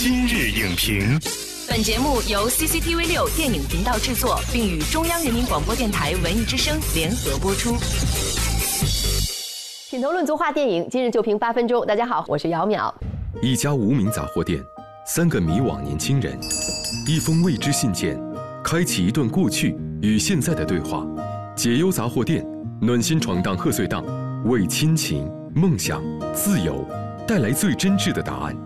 今日影评，本节目由 CCTV 六电影频道制作，并与中央人民广播电台文艺之声联合播出。品头论足话电影，今日就评八分钟。大家好，我是姚淼。一家无名杂货店，三个迷惘年轻人，一封未知信件，开启一段过去与现在的对话。解忧杂货店，暖心闯荡贺岁档，为亲情、梦想、自由带来最真挚的答案。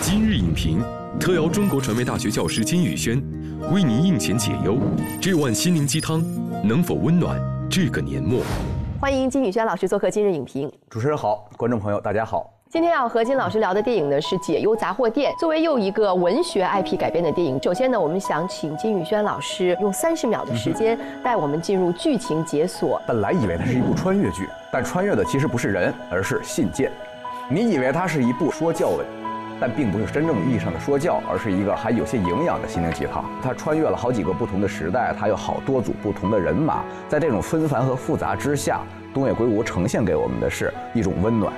今日影评特邀中国传媒大学教师金宇轩，为您应钱解忧。这碗心灵鸡汤能否温暖这个年末？欢迎金宇轩老师做客今日影评。主持人好，观众朋友大家好。今天要和金老师聊的电影呢是《解忧杂货店》，作为又一个文学 IP 改编的电影。首先呢，我们想请金宇轩老师用三十秒的时间带我们进入剧情解锁。本来以为它是一部穿越剧，但穿越的其实不是人，而是信件。你以为它是一部说教文，但并不是真正意义上的说教，而是一个还有些营养的心灵鸡汤。它穿越了好几个不同的时代，它有好多组不同的人马，在这种纷繁和复杂之下，东野圭吾呈现给我们的是一种温暖。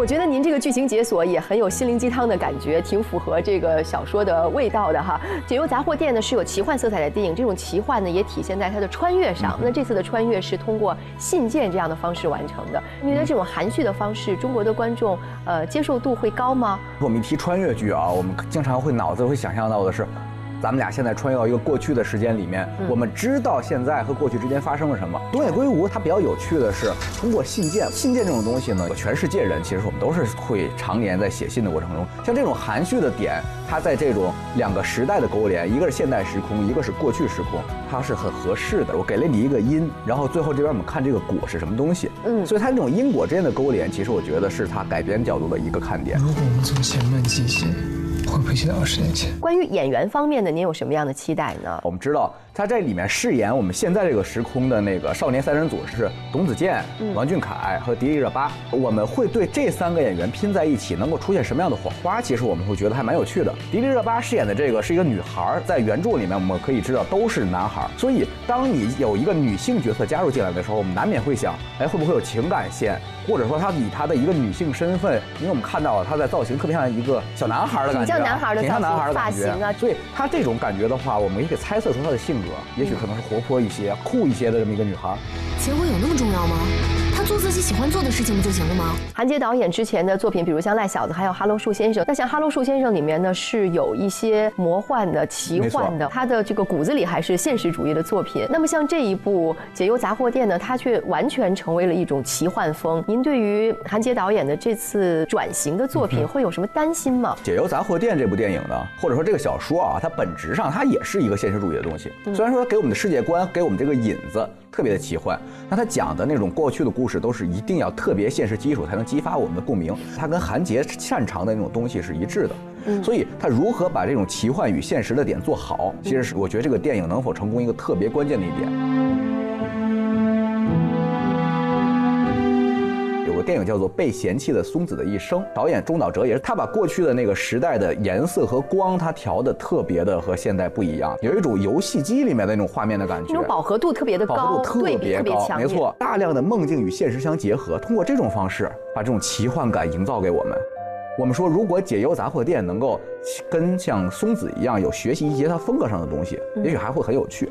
我觉得您这个剧情解锁也很有心灵鸡汤的感觉，挺符合这个小说的味道的哈。解忧杂货店呢是有奇幻色彩的电影，这种奇幻呢也体现在它的穿越上。那这次的穿越是通过信件这样的方式完成的。你觉得这种含蓄的方式，中国的观众呃接受度会高吗？我们一提穿越剧啊，我们经常会脑子会想象到的是。咱们俩现在穿越到一个过去的时间里面，我们知道现在和过去之间发生了什么。东野圭吾他比较有趣的是，通过信件，信件这种东西呢，全世界人其实我们都是会常年在写信的过程中，像这种含蓄的点，它在这种两个时代的勾连，一个是现代时空，一个是过去时空，它是很合适的。我给了你一个因，然后最后这边我们看这个果是什么东西，嗯，所以它这种因果之间的勾连，其实我觉得是它改编角度的一个看点。如果我们从前面记起。会不会记得二十年前？关于演员方面的，您有什么样的期待呢？我们知道。他在里面饰演我们现在这个时空的那个少年三人组是董子健、王俊凯和迪丽热巴。我们会对这三个演员拼在一起，能够出现什么样的火花？其实我们会觉得还蛮有趣的。迪丽热巴饰演的这个是一个女孩，在原著里面我们可以知道都是男孩，所以当你有一个女性角色加入进来的时候，我们难免会想，哎，会不会有情感线？或者说她以她的一个女性身份，因为我们看到了她在造型特别像一个小男孩的感觉，挺像男孩的挺像男孩的发型啊。所以她这种感觉的话，我们也可以猜测出她的性格。也许可能是活泼一些、酷一些的这么一个女孩。结婚有那么重要吗？她做自己喜欢做的事情不就行了吗？韩杰导演之前的作品，比如像《赖小子》，还有《哈喽树先生》。那像《哈喽树先生》里面呢，是有一些魔幻的、奇幻的，他的这个骨子里还是现实主义的作品。那么像这一部《解忧杂货店》呢，它却完全成为了一种奇幻风。您对于韩杰导演的这次转型的作品会有什么担心吗？《解忧杂货店》这部电影呢，或者说这个小说啊，它本质上它也是一个现实主义的东西。虽然说给我们的世界观、给我们这个引子特别的奇幻，那它讲的那种过去的故事都是一定要。特别现实基础才能激发我们的共鸣，它跟韩杰擅长的那种东西是一致的，所以他如何把这种奇幻与现实的点做好，其实是我觉得这个电影能否成功一个特别关键的一点。电影叫做《被嫌弃的松子的一生》，导演中岛哲也是他把过去的那个时代的颜色和光，他调的特别的和现在不一样，有一种游戏机里面的那种画面的感觉，那种饱和度特别的高，饱和度特别高，没错，大量的梦境与现实相结合，通过这种方式把这种奇幻感营造给我们。我们说，如果解忧杂货店能够跟像松子一样有学习一些他风格上的东西，也许还会很有趣。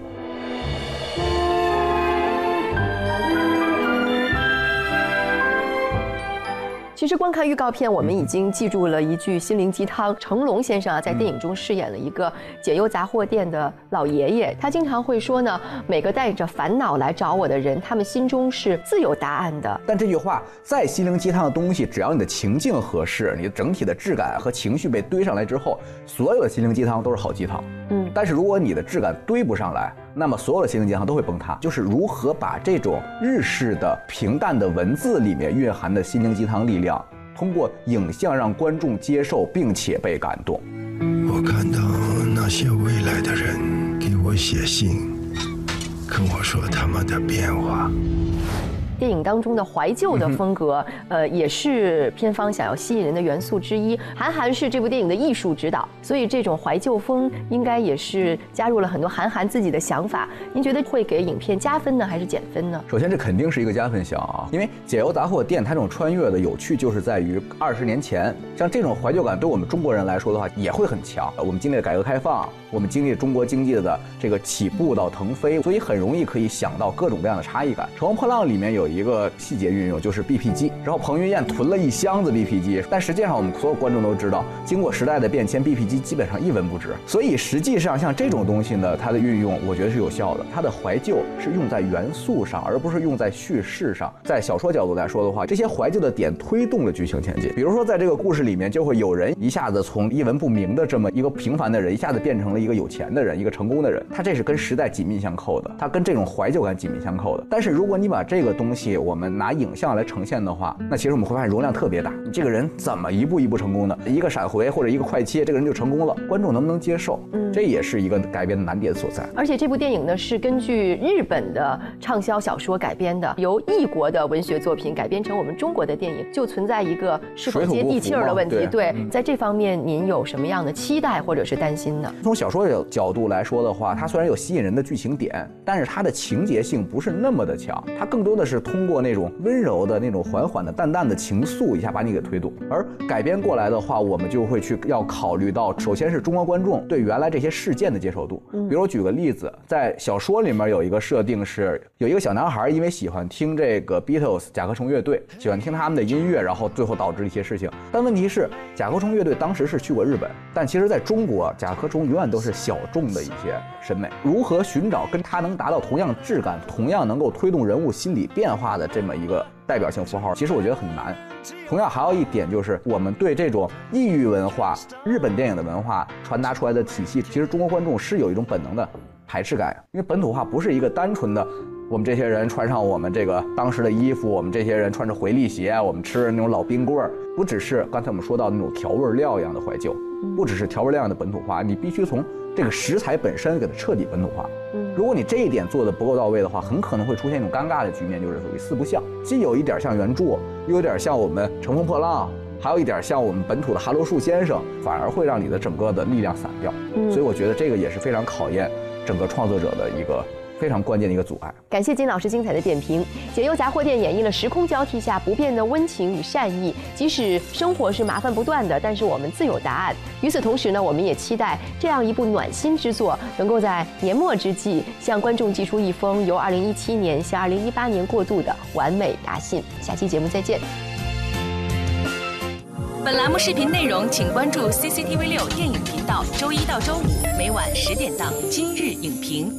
其实观看预告片，我们已经记住了一句心灵鸡汤。成龙先生啊，在电影中饰演了一个解忧杂货店的老爷爷，他经常会说呢：“每个带着烦恼来找我的人，他们心中是自有答案的。”但这句话再心灵鸡汤的东西，只要你的情境合适，你的整体的质感和情绪被堆上来之后，所有的心灵鸡汤都是好鸡汤。嗯，但是如果你的质感堆不上来，那么所有的心灵鸡汤都会崩塌。就是如何把这种日式的平淡的文字里面蕴含的心灵鸡汤力量，通过影像让观众接受并且被感动。我看到那些未来的人给我写信，跟我说他们的变化。电影当中的怀旧的风格，呃，也是片方想要吸引人的元素之一。韩寒是这部电影的艺术指导，所以这种怀旧风应该也是加入了很多韩寒自己的想法。您觉得会给影片加分呢，还是减分呢？首先，这肯定是一个加分项啊，因为《解忧杂货店》它这种穿越的有趣，就是在于二十年前，像这种怀旧感，对我们中国人来说的话，也会很强。我们经历了改革开放，我们经历了中国经济的这个起步到腾飞，所以很容易可以想到各种各样的差异感。《乘风破浪》里面有一个细节运用，就是 BP 机，然后彭于晏囤了一箱子 BP 机，但实际上我们所有观众都知道，经过时代的变迁，BP 机基本上一文不值。所以实际上像这种东西呢，它的运用，我觉得是有效的。它的怀旧是用在元素上，而不是用在叙事上。在小说角度来说的话，这些怀旧的点推动了剧情前进。比如说，在这个故事里面，就会有人一下子从一文不名的这么一个平凡的人，一下子变成了一个有钱的人，一个成功的人。他这是跟时代紧密相扣的，他跟这种怀旧感紧密相扣的。但是如果你把这个东西我们拿影像来呈现的话，那其实我们会发现容量特别大。你这个人怎么一步一步成功的？一个闪回或者一个快切，这个人就成功了。观众能不能接受？嗯，这也是一个改编的难点所在。而且这部电影呢，是根据日本的畅销小说改编的，由异国的文学作品改编成我们中国的电影，就存在一个是否接地气儿的问题。对，在这方面您有什么样的期待或者是担心呢？从小说的角度来说的话，它虽然有吸引人的剧情点，但是它的情节性不是那么的强，它更多的是通过那种温柔的那种缓缓的淡淡的情愫，一下把你给推动。而改编过来的话，我们就会去要考虑到，首先是中国观众对原来这些事件的接受度。比如我举个例子，在小说里面有一个设定是，有一个小男孩因为喜欢听这个 Beatles 甲壳虫乐队，喜欢听他们的音乐，然后最后导致一些事情。但问题是，甲壳虫乐队当时是去过日本，但其实在中国，甲壳虫永远都是小众的一些审美。如何寻找跟他能达到同样质感、同样能够推动人物心理变化化的这么一个代表性符号，其实我觉得很难。同样还有一点就是，我们对这种异域文化、日本电影的文化传达出来的体系，其实中国观众是有一种本能的排斥感，因为本土化不是一个单纯的，我们这些人穿上我们这个当时的衣服，我们这些人穿着回力鞋，我们吃那种老冰棍儿，不只是刚才我们说到那种调味料一样的怀旧，不只是调味料一样的本土化，你必须从这个食材本身给它彻底本土化。如果你这一点做的不够到位的话，很可能会出现一种尴尬的局面，就是属于四不像，既有一点像原著，又有点像我们《乘风破浪》，还有一点像我们本土的《哈罗树先生》，反而会让你的整个的力量散掉。所以我觉得这个也是非常考验整个创作者的一个。非常关键的一个阻碍。感谢金老师精彩的点评。解忧杂货店演绎了时空交替下不变的温情与善意。即使生活是麻烦不断的，但是我们自有答案。与此同时呢，我们也期待这样一部暖心之作，能够在年末之际向观众寄出一封由2017年向2018年过渡的完美答信。下期节目再见。本栏目视频内容，请关注 CCTV 六电影频道，周一到周五每晚十点档《今日影评》。